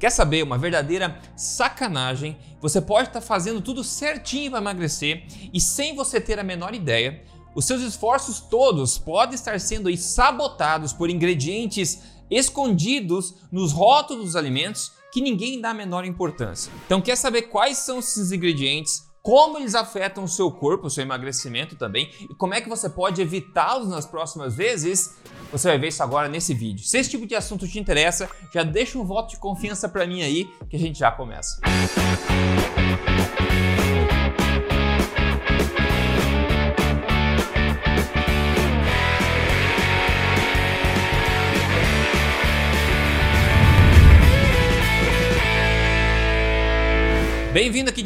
Quer saber uma verdadeira sacanagem? Você pode estar fazendo tudo certinho para emagrecer e sem você ter a menor ideia, os seus esforços todos podem estar sendo sabotados por ingredientes escondidos nos rótulos dos alimentos que ninguém dá a menor importância. Então, quer saber quais são esses ingredientes? Como eles afetam o seu corpo, o seu emagrecimento também, e como é que você pode evitá-los nas próximas vezes? Você vai ver isso agora nesse vídeo. Se esse tipo de assunto te interessa, já deixa um voto de confiança para mim aí que a gente já começa. Música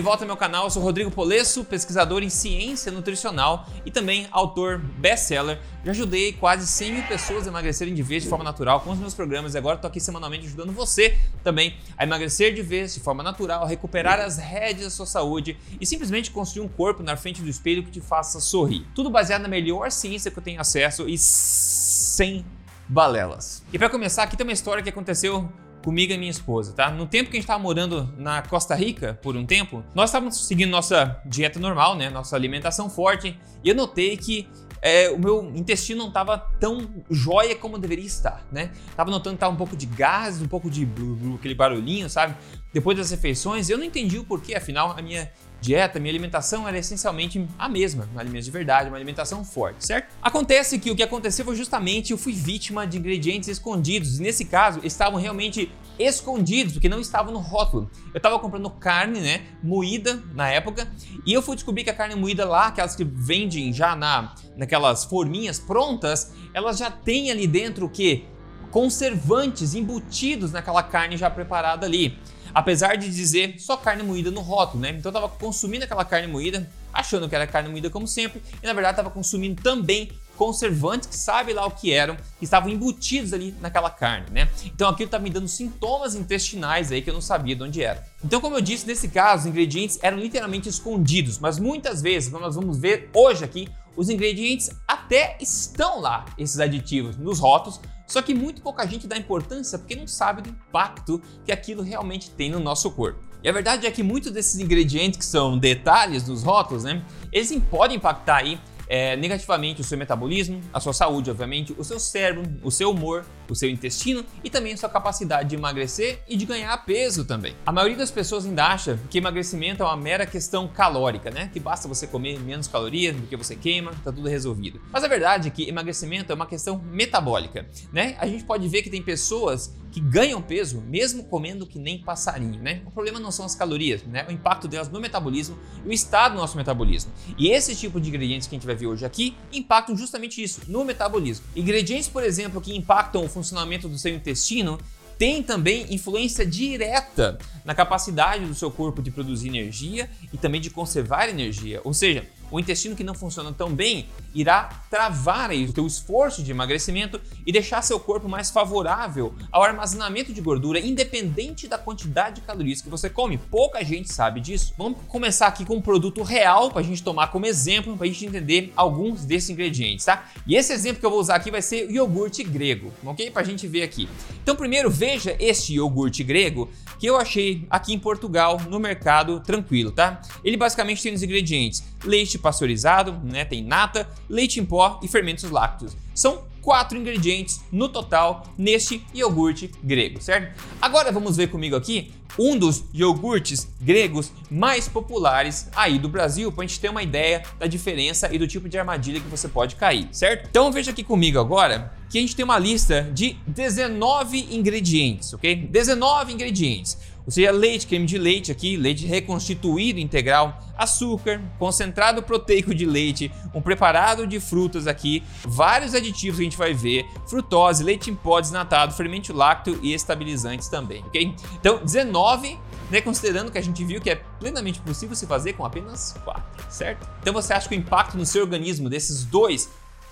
de volta ao meu canal, eu sou Rodrigo Polesso, pesquisador em ciência nutricional e também autor best-seller. Já ajudei quase 100 mil pessoas a emagrecerem de vez de forma natural com os meus programas e agora estou aqui semanalmente ajudando você também a emagrecer de vez de forma natural, recuperar as rédeas da sua saúde e simplesmente construir um corpo na frente do espelho que te faça sorrir. Tudo baseado na melhor ciência que eu tenho acesso e sem balelas. E para começar, aqui tem uma história que aconteceu comigo e minha esposa, tá? No tempo que a gente estava morando na Costa Rica, por um tempo, nós estávamos seguindo nossa dieta normal, né? Nossa alimentação forte, e eu notei que é, o meu intestino não estava tão jóia como deveria estar, né? Tava notando que tava um pouco de gás, um pouco de blu, blu, aquele barulhinho, sabe? Depois das refeições, eu não entendi o porquê, afinal a minha dieta, minha alimentação era essencialmente a mesma, uma alimentação de verdade, uma alimentação forte, certo? Acontece que o que aconteceu foi justamente eu fui vítima de ingredientes escondidos, e nesse caso estavam realmente escondidos, porque não estavam no rótulo. Eu estava comprando carne, né, moída na época, e eu fui descobrir que a carne moída lá, aquelas que vendem já na naquelas forminhas prontas, elas já têm ali dentro o que? Conservantes embutidos naquela carne já preparada ali apesar de dizer só carne moída no rótulo, né? Então eu tava consumindo aquela carne moída, achando que era carne moída como sempre, e na verdade estava consumindo também conservantes que sabe lá o que eram, que estavam embutidos ali naquela carne, né? Então aquilo estava me dando sintomas intestinais aí que eu não sabia de onde era. Então, como eu disse, nesse caso, os ingredientes eram literalmente escondidos, mas muitas vezes, como nós vamos ver hoje aqui, os ingredientes até estão lá, esses aditivos, nos rótulos, só que muito pouca gente dá importância porque não sabe do impacto que aquilo realmente tem no nosso corpo. E a verdade é que muitos desses ingredientes que são detalhes dos rótulos, né, eles podem impactar aí é, negativamente o seu metabolismo, a sua saúde, obviamente, o seu cérebro, o seu humor, o seu intestino e também a sua capacidade de emagrecer e de ganhar peso também. A maioria das pessoas ainda acha que emagrecimento é uma mera questão calórica, né? Que basta você comer menos calorias do que você queima, tá tudo resolvido. Mas a verdade é que emagrecimento é uma questão metabólica, né? A gente pode ver que tem pessoas que ganham peso mesmo comendo que nem passarinho, né? O problema não são as calorias, né? O impacto delas no metabolismo e o estado do nosso metabolismo. E esse tipo de ingredientes que a gente vai ver hoje aqui impactam justamente isso, no metabolismo. Ingredientes, por exemplo, que impactam o funcionamento do seu intestino tem também influência direta na capacidade do seu corpo de produzir energia e também de conservar energia. Ou seja, o intestino que não funciona tão bem irá travar aí o teu esforço de emagrecimento e deixar seu corpo mais favorável ao armazenamento de gordura, independente da quantidade de calorias que você come. Pouca gente sabe disso. Vamos começar aqui com um produto real para a gente tomar como exemplo, para a gente entender alguns desses ingredientes, tá? E esse exemplo que eu vou usar aqui vai ser o iogurte grego, ok? Para a gente ver aqui. Então, primeiro, veja este iogurte grego que eu achei aqui em Portugal no mercado tranquilo, tá? Ele basicamente tem os ingredientes leite pasteurizado, né, tem nata, leite em pó e fermentos lácteos. São quatro ingredientes no total neste iogurte grego, certo? Agora vamos ver comigo aqui um dos iogurtes gregos mais populares aí do Brasil, para a gente ter uma ideia da diferença e do tipo de armadilha que você pode cair, certo? Então veja aqui comigo agora que a gente tem uma lista de 19 ingredientes, ok? 19 ingredientes. Ou seja, leite, creme de leite aqui, leite reconstituído integral, açúcar, concentrado proteico de leite, um preparado de frutas aqui, vários aditivos que a gente vai ver, frutose, leite em pó desnatado, fermento lácteo e estabilizantes também, ok? Então, 19 né, considerando que a gente viu que é plenamente possível se fazer com apenas 4, certo? Então você acha que o impacto no seu organismo desses dois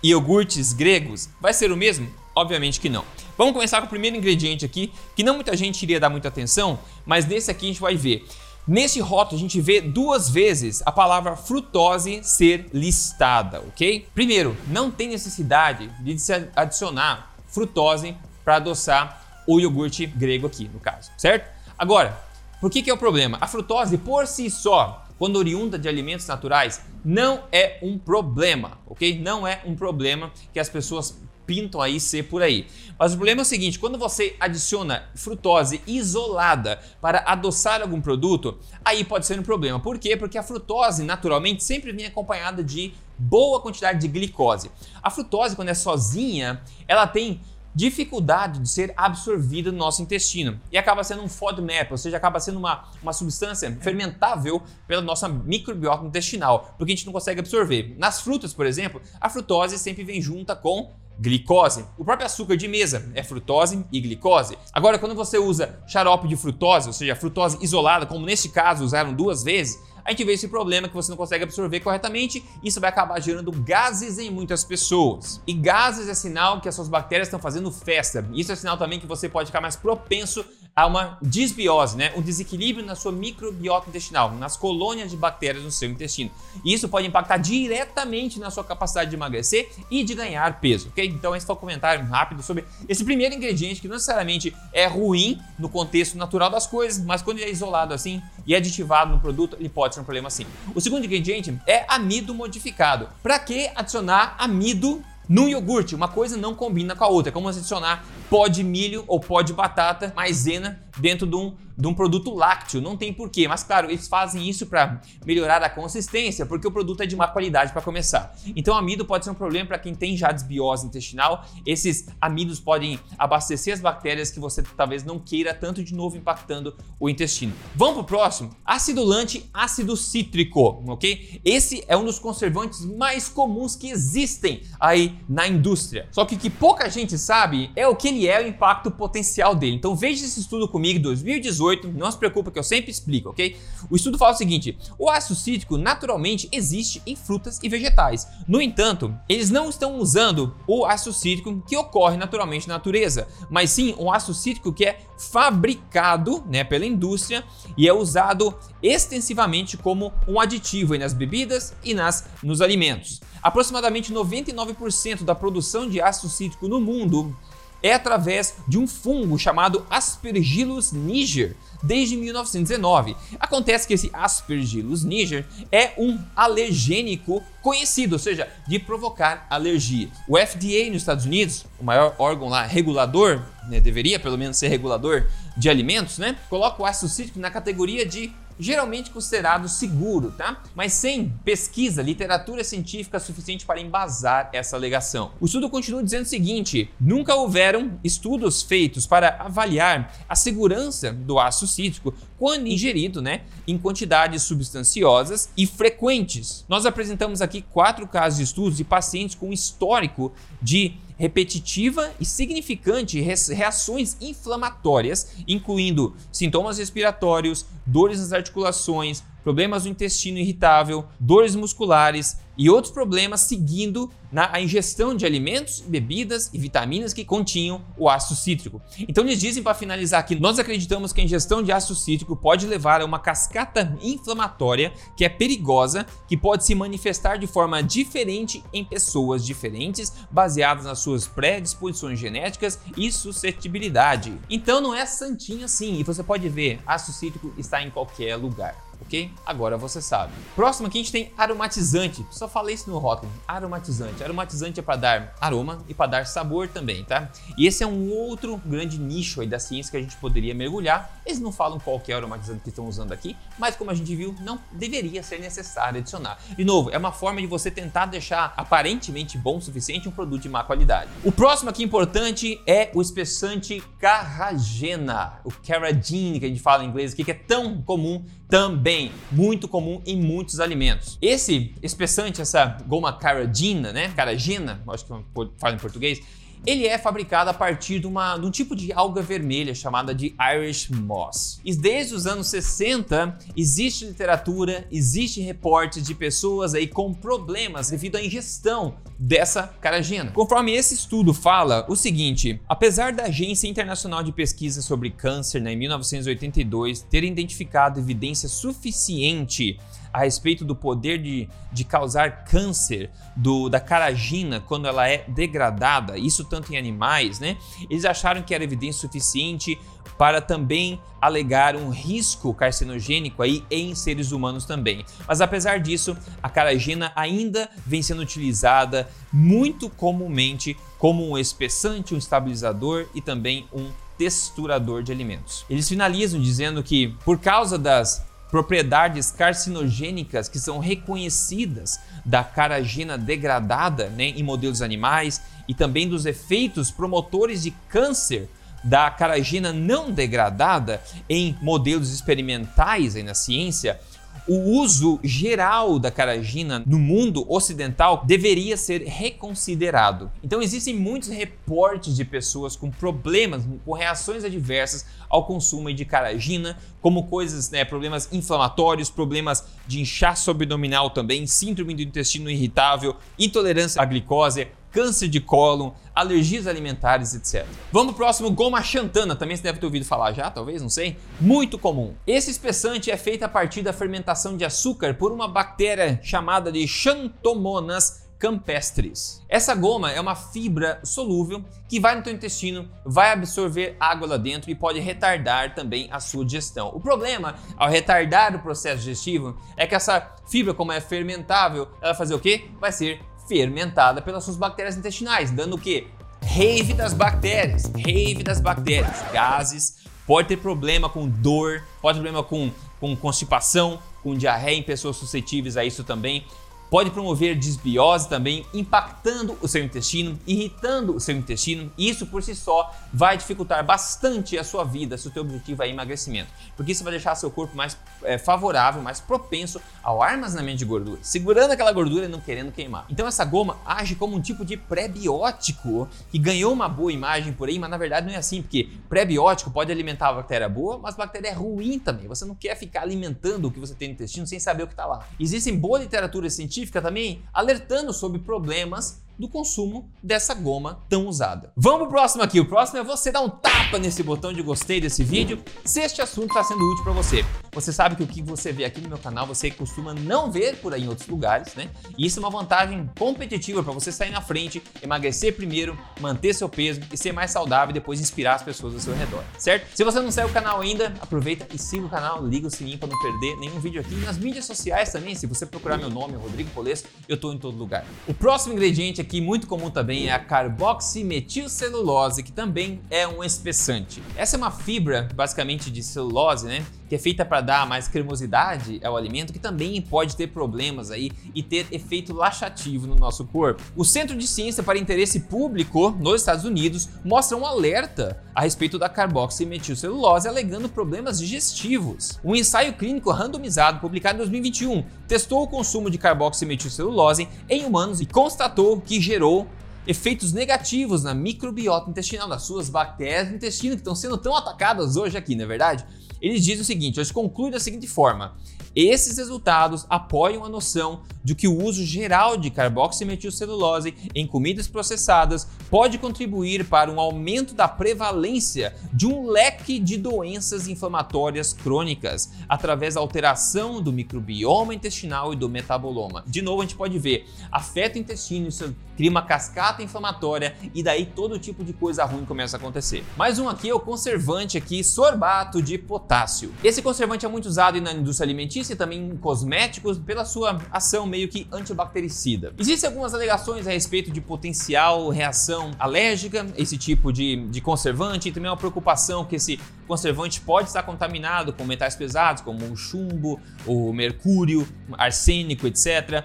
iogurtes gregos vai ser o mesmo? Obviamente que não. Vamos começar com o primeiro ingrediente aqui, que não muita gente iria dar muita atenção, mas nesse aqui a gente vai ver. Nesse rótulo a gente vê duas vezes a palavra frutose ser listada, ok? Primeiro, não tem necessidade de se adicionar frutose para adoçar o iogurte grego aqui, no caso, certo? Agora, por que, que é o problema? A frutose por si só, quando oriunda de alimentos naturais, não é um problema, ok? Não é um problema que as pessoas pintam aí ser por aí. Mas o problema é o seguinte: quando você adiciona frutose isolada para adoçar algum produto, aí pode ser um problema. Por quê? Porque a frutose naturalmente sempre vem acompanhada de boa quantidade de glicose. A frutose, quando é sozinha, ela tem dificuldade de ser absorvida no nosso intestino e acaba sendo um FODMAP, ou seja, acaba sendo uma, uma substância fermentável pela nossa microbiota intestinal, porque a gente não consegue absorver. Nas frutas, por exemplo, a frutose sempre vem junta com glicose. O próprio açúcar de mesa é frutose e glicose. Agora, quando você usa xarope de frutose, ou seja, frutose isolada, como neste caso usaram duas vezes, a gente vê esse problema que você não consegue absorver corretamente, isso vai acabar gerando gases em muitas pessoas. E gases é sinal que as suas bactérias estão fazendo festa. Isso é sinal também que você pode ficar mais propenso há uma disbiose, né? um desequilíbrio na sua microbiota intestinal, nas colônias de bactérias no seu intestino. E isso pode impactar diretamente na sua capacidade de emagrecer e de ganhar peso, ok? Então esse foi o um comentário rápido sobre esse primeiro ingrediente que não necessariamente é ruim no contexto natural das coisas, mas quando ele é isolado assim e aditivado no produto, ele pode ser um problema sim. O segundo ingrediente é amido modificado. Para que adicionar amido no iogurte, uma coisa não combina com a outra. É como adicionar pó de milho ou pó de batata maisena dentro de um, de um produto lácteo. Não tem porquê, mas claro, eles fazem isso para melhorar a consistência, porque o produto é de má qualidade para começar. Então, amido pode ser um problema para quem tem já desbiose intestinal. Esses amidos podem abastecer as bactérias que você talvez não queira tanto de novo impactando o intestino. Vamos pro próximo? Acidulante ácido cítrico, ok? Esse é um dos conservantes mais comuns que existem aí na indústria. Só que o que pouca gente sabe é o que ele é o impacto potencial dele. Então veja esse estudo comigo, 2018, não se preocupa que eu sempre explico, ok? O estudo fala o seguinte: o ácido cítrico naturalmente existe em frutas e vegetais. No entanto, eles não estão usando o ácido cítrico que ocorre naturalmente na natureza, mas sim um ácido cítrico que é fabricado né, pela indústria e é usado extensivamente como um aditivo nas bebidas e nas, nos alimentos. Aproximadamente 99% da produção de ácido cítrico no mundo é através de um fungo chamado Aspergillus niger, desde 1919. Acontece que esse Aspergillus niger é um alergênico conhecido, ou seja, de provocar alergia. O FDA nos Estados Unidos, o maior órgão lá regulador, né, deveria pelo menos ser regulador de alimentos, né, coloca o ácido cítrico na categoria de geralmente considerado seguro, tá? Mas sem pesquisa, literatura científica suficiente para embasar essa alegação. O estudo continua dizendo o seguinte: nunca houveram estudos feitos para avaliar a segurança do ácido cítrico quando ingerido, né, em quantidades substanciosas e frequentes. Nós apresentamos aqui quatro casos de estudos de pacientes com histórico de repetitiva e significante reações inflamatórias, incluindo sintomas respiratórios, dores nas articulações, problemas no intestino irritável, dores musculares e outros problemas seguindo na ingestão de alimentos, bebidas e vitaminas que continham o ácido cítrico. Então eles dizem para finalizar que nós acreditamos que a ingestão de ácido cítrico pode levar a uma cascata inflamatória que é perigosa, que pode se manifestar de forma diferente em pessoas diferentes, baseadas nas suas predisposições genéticas e suscetibilidade. Então não é santinho assim, e você pode ver, ácido cítrico está em qualquer lugar ok? Agora você sabe. Próximo aqui a gente tem aromatizante. Só falei isso no rótulo. Aromatizante. Aromatizante é para dar aroma e para dar sabor também, tá? E esse é um outro grande nicho aí da ciência que a gente poderia mergulhar. Eles não falam qual é o aromatizante que estão usando aqui, mas como a gente viu, não deveria ser necessário adicionar. De novo, é uma forma de você tentar deixar aparentemente bom o suficiente um produto de má qualidade. O próximo aqui importante é o espessante carragena, o carrageen que a gente fala em inglês aqui, que é tão comum também muito comum em muitos alimentos. Esse espessante, essa goma caragina, né? Caragina, acho que fala em português, ele é fabricado a partir de, uma, de um tipo de alga vermelha chamada de Irish Moss. E desde os anos 60 existe literatura, existe reportes de pessoas aí com problemas devido à ingestão dessa caragina. Conforme esse estudo fala o seguinte, apesar da Agência Internacional de Pesquisa sobre Câncer, né, em 1982, ter identificado evidência suficiente a respeito do poder de, de causar câncer do, da caragina quando ela é degradada, isso tanto em animais, né? Eles acharam que era evidência suficiente para também alegar um risco carcinogênico aí em seres humanos também. Mas apesar disso, a caragena ainda vem sendo utilizada muito comumente como um espessante, um estabilizador e também um texturador de alimentos. Eles finalizam dizendo que por causa das propriedades carcinogênicas que são reconhecidas da caragena degradada né, em modelos animais e também dos efeitos promotores de câncer da caragena não degradada em modelos experimentais aí na ciência, o uso geral da caragina no mundo ocidental deveria ser reconsiderado. Então existem muitos reportes de pessoas com problemas, com reações adversas ao consumo de caragina, como coisas, né, problemas inflamatórios, problemas de inchaço abdominal também, síndrome do intestino irritável, intolerância à glicose, câncer de cólon, alergias alimentares, etc. Vamos pro próximo, goma xantana, também você deve ter ouvido falar já, talvez, não sei. Muito comum. Esse espessante é feito a partir da fermentação de açúcar por uma bactéria chamada de Xanthomonas campestris. Essa goma é uma fibra solúvel que vai no teu intestino, vai absorver água lá dentro e pode retardar também a sua digestão. O problema ao retardar o processo digestivo é que essa fibra, como é fermentável, ela vai fazer o quê? Vai ser fermentada pelas suas bactérias intestinais, dando o quê? Rave das bactérias, rave das bactérias, gases, pode ter problema com dor, pode ter problema com, com constipação, com diarreia em pessoas suscetíveis a isso também pode promover desbiose também, impactando o seu intestino, irritando o seu intestino. Isso por si só vai dificultar bastante a sua vida se o teu objetivo é emagrecimento, porque isso vai deixar seu corpo mais é, favorável, mais propenso ao armazenamento de gordura, segurando aquela gordura e não querendo queimar. Então essa goma age como um tipo de pré-biótico que ganhou uma boa imagem por aí, mas na verdade não é assim, porque pré-biótico pode alimentar a bactéria boa, mas a bactéria é ruim também. Você não quer ficar alimentando o que você tem no intestino sem saber o que está lá. Existem boa literatura científica científica também alertando sobre problemas do consumo dessa goma tão usada. Vamos pro próximo aqui. O próximo é você dar um tapa nesse botão de gostei desse vídeo se este assunto está sendo útil para você. Você sabe que o que você vê aqui no meu canal você costuma não ver por aí em outros lugares, né? E isso é uma vantagem competitiva para você sair na frente, emagrecer primeiro, manter seu peso e ser mais saudável e depois inspirar as pessoas ao seu redor, certo? Se você não segue o canal ainda, aproveita e siga o canal, liga o sininho para não perder nenhum vídeo aqui. Nas mídias sociais também, se você procurar meu nome, Rodrigo Polesso, eu estou em todo lugar. O próximo ingrediente aqui que muito comum também é a carboximetilcelulose, que também é um espessante. Essa é uma fibra, basicamente, de celulose, né? que é feita para dar mais cremosidade ao alimento, que também pode ter problemas aí e ter efeito laxativo no nosso corpo. O Centro de Ciência para Interesse Público nos Estados Unidos mostra um alerta a respeito da carboximetilcelulose, alegando problemas digestivos. Um ensaio clínico randomizado publicado em 2021 testou o consumo de carboximetilcelulose em humanos e constatou que gerou efeitos negativos na microbiota intestinal, das suas bactérias do intestino que estão sendo tão atacadas hoje aqui, não é verdade? Eles dizem o seguinte, eles concluem da seguinte forma: esses resultados apoiam a noção de que o uso geral de carboximetilcelulose em comidas processadas pode contribuir para um aumento da prevalência de um leque de doenças inflamatórias crônicas através da alteração do microbioma intestinal e do metaboloma. De novo, a gente pode ver, afeta o intestino, isso cria uma cascata inflamatória e daí todo tipo de coisa ruim começa a acontecer. Mais um aqui é o conservante aqui, sorbato de potássio. Esse conservante é muito usado na indústria alimentícia e também em cosméticos pela sua ação meio que antibactericida. Existem algumas alegações a respeito de potencial reação alérgica, esse tipo de, de conservante, e também uma preocupação que esse conservante pode estar contaminado com metais pesados, como o chumbo, o mercúrio, arsênico, etc.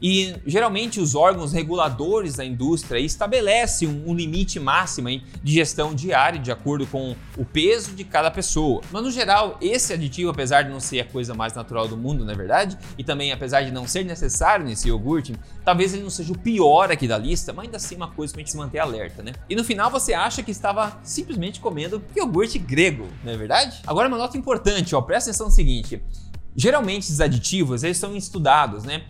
E geralmente os órgãos reguladores da indústria estabelecem um, limite máximo de gestão diária de acordo com o peso de cada pessoa. Mas no geral, esse aditivo, apesar de não ser a coisa mais natural do mundo, na é verdade, e também apesar de não ser necessário nesse iogurte, talvez ele não seja o pior aqui da lista, mas ainda assim é uma coisa pra gente se manter alerta, né? E no final você acha que estava simplesmente comendo iogurte grego, não é verdade? Agora uma nota importante, ó, presta atenção no seguinte. Geralmente esses aditivos eles são estudados, né?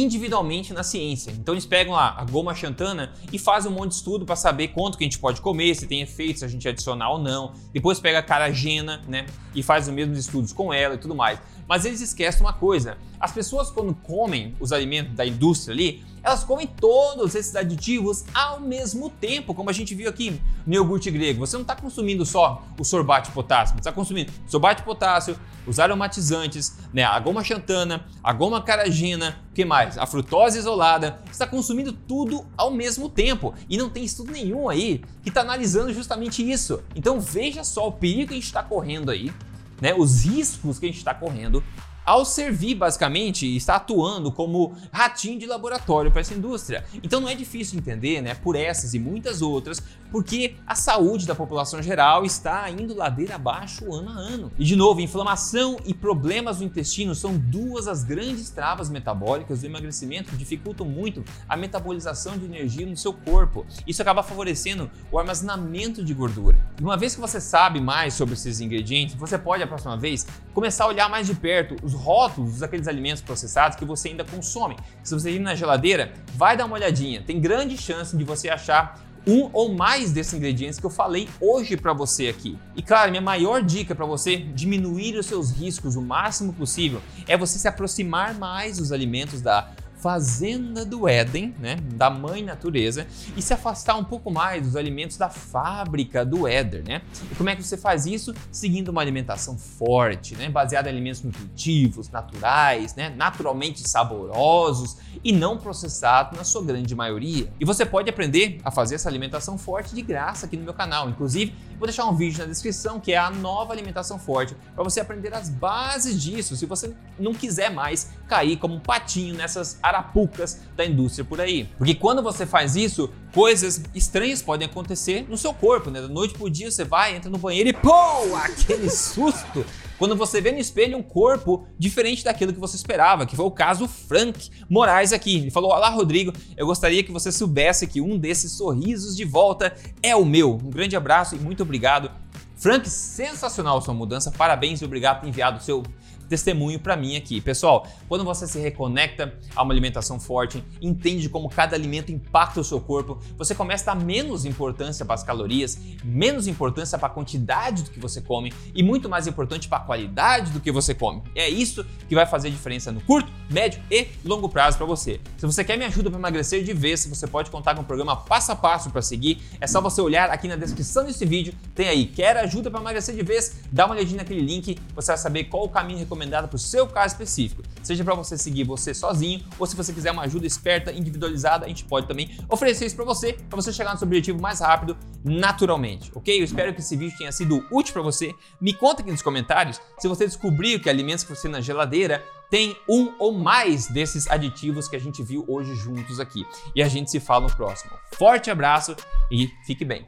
Individualmente na ciência. Então eles pegam lá a goma xantana e fazem um monte de estudo para saber quanto que a gente pode comer, se tem efeitos, se a gente adicionar ou não. Depois pega a caragena, né, e faz os mesmos estudos com ela e tudo mais. Mas eles esquecem uma coisa: As pessoas quando comem os alimentos da indústria ali, elas comem todos esses aditivos ao mesmo tempo, como a gente viu aqui no iogurte grego. Você não está consumindo só o sorbate potássio, você está consumindo sorbate potássio, os aromatizantes, né, a goma xantana, a goma caragina, o que mais? A frutose isolada. Você está consumindo tudo ao mesmo tempo e não tem estudo nenhum aí que está analisando justamente isso. Então veja só o perigo que a gente está correndo aí, né, os riscos que a gente está correndo ao servir basicamente está atuando como ratinho de laboratório para essa indústria. Então não é difícil entender, né, por essas e muitas outras, porque a saúde da população geral está indo ladeira abaixo ano a ano. E de novo, inflamação e problemas no intestino são duas das grandes travas metabólicas do emagrecimento que dificultam muito a metabolização de energia no seu corpo. Isso acaba favorecendo o armazenamento de gordura. E uma vez que você sabe mais sobre esses ingredientes, você pode a próxima vez começar a olhar mais de perto os rótulos daqueles alimentos processados que você ainda consome. Se você ir na geladeira, vai dar uma olhadinha. Tem grande chance de você achar um ou mais desses ingredientes que eu falei hoje para você aqui. E claro, minha maior dica para você diminuir os seus riscos o máximo possível é você se aproximar mais dos alimentos da fazenda do Éden, né, da mãe natureza, e se afastar um pouco mais dos alimentos da fábrica do Éder, né? E como é que você faz isso? Seguindo uma alimentação forte, né, baseada em alimentos nutritivos, naturais, né, naturalmente saborosos e não processados na sua grande maioria. E você pode aprender a fazer essa alimentação forte de graça aqui no meu canal. Inclusive, vou deixar um vídeo na descrição que é a nova alimentação forte para você aprender as bases disso, se você não quiser mais cair como um patinho nessas arapucas da indústria por aí. Porque quando você faz isso, coisas estranhas podem acontecer no seu corpo, né? Da noite pro dia você vai, entra no banheiro e pô, aquele susto. Quando você vê no espelho um corpo diferente daquilo que você esperava, que foi o caso Frank Moraes aqui. Ele falou: Olá, Rodrigo, eu gostaria que você soubesse que um desses sorrisos de volta é o meu. Um grande abraço e muito obrigado. Frank, sensacional sua mudança, parabéns e obrigado por ter enviado o seu testemunho para mim aqui. Pessoal, quando você se reconecta a uma alimentação forte, entende como cada alimento impacta o seu corpo, você começa a dar menos importância para as calorias, menos importância para a quantidade do que você come e muito mais importante para a qualidade do que você come. É isso que vai fazer diferença no curto, médio e longo prazo para você. Se você quer me ajuda para emagrecer de vez, você pode contar com um programa passo a passo para seguir. É só você olhar aqui na descrição desse vídeo, tem aí, quer ajuda para emagrecer de vez? Dá uma olhadinha naquele link, você vai saber qual o caminho recomendado recomendada para o seu caso específico. Seja para você seguir você sozinho ou se você quiser uma ajuda esperta, individualizada, a gente pode também oferecer isso para você, para você chegar no seu objetivo mais rápido, naturalmente, ok? Eu espero que esse vídeo tenha sido útil para você. Me conta aqui nos comentários se você descobriu que alimentos que você na geladeira tem um ou mais desses aditivos que a gente viu hoje juntos aqui. E a gente se fala no próximo. Forte abraço e fique bem.